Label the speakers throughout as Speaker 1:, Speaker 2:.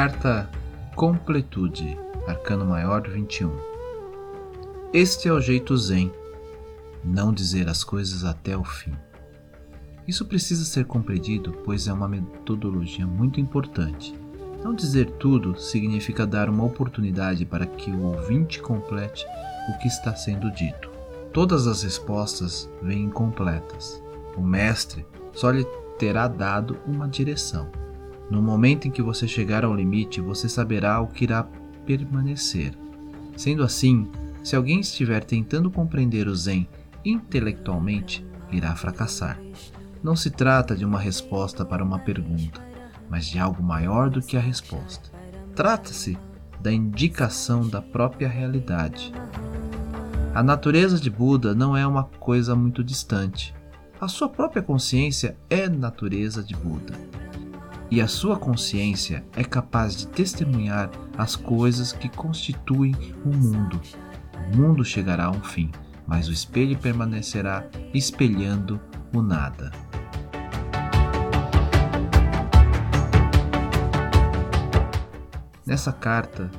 Speaker 1: Carta Completude, Arcano Maior 21. Este é o jeito zen, não dizer as coisas até o fim. Isso precisa ser compreendido, pois é uma metodologia muito importante. Não dizer tudo significa dar uma oportunidade para que o ouvinte complete o que está sendo dito. Todas as respostas vêm incompletas. O mestre só lhe terá dado uma direção. No momento em que você chegar ao limite, você saberá o que irá permanecer. Sendo assim, se alguém estiver tentando compreender o Zen intelectualmente, irá fracassar. Não se trata de uma resposta para uma pergunta, mas de algo maior do que a resposta. Trata-se da indicação da própria realidade. A natureza de Buda não é uma coisa muito distante. A sua própria consciência é natureza de Buda e a sua consciência é capaz de testemunhar as coisas que constituem o mundo. O mundo chegará a um fim, mas o espelho permanecerá espelhando o nada. Nessa carta,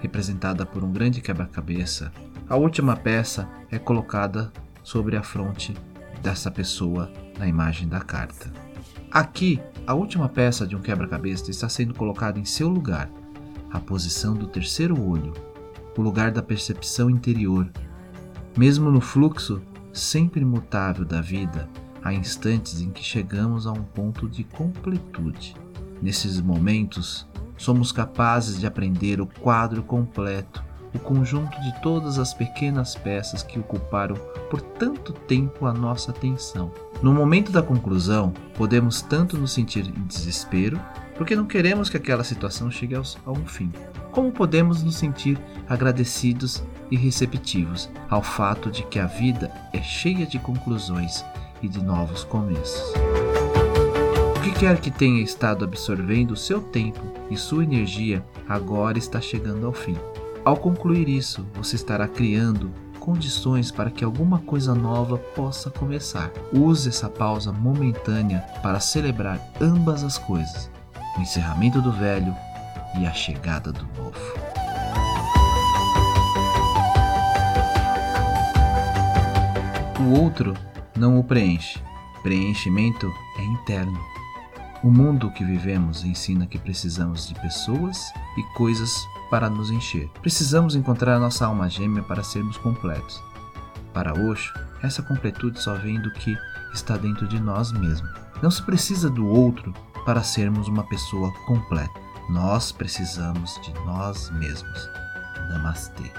Speaker 1: representada por um grande quebra-cabeça, a última peça é colocada sobre a fronte dessa pessoa na imagem da carta. Aqui, a última peça de um quebra-cabeça está sendo colocada em seu lugar, a posição do terceiro olho, o lugar da percepção interior. Mesmo no fluxo sempre mutável da vida, há instantes em que chegamos a um ponto de completude. Nesses momentos, somos capazes de aprender o quadro completo, o conjunto de todas as pequenas peças que ocuparam por tanto tempo a nossa atenção. No momento da conclusão, podemos tanto nos sentir em desespero, porque não queremos que aquela situação chegue a um fim, como podemos nos sentir agradecidos e receptivos ao fato de que a vida é cheia de conclusões e de novos começos. O que quer que tenha estado absorvendo o seu tempo e sua energia agora está chegando ao fim. Ao concluir isso, você estará criando condições para que alguma coisa nova possa começar. Use essa pausa momentânea para celebrar ambas as coisas: o encerramento do velho e a chegada do novo. O outro não o preenche. Preenchimento é interno. O mundo que vivemos ensina que precisamos de pessoas e coisas para nos encher. Precisamos encontrar a nossa alma gêmea para sermos completos. Para Osho, essa completude só vem do que está dentro de nós mesmos. Não se precisa do outro para sermos uma pessoa completa. Nós precisamos de nós mesmos. Namastê.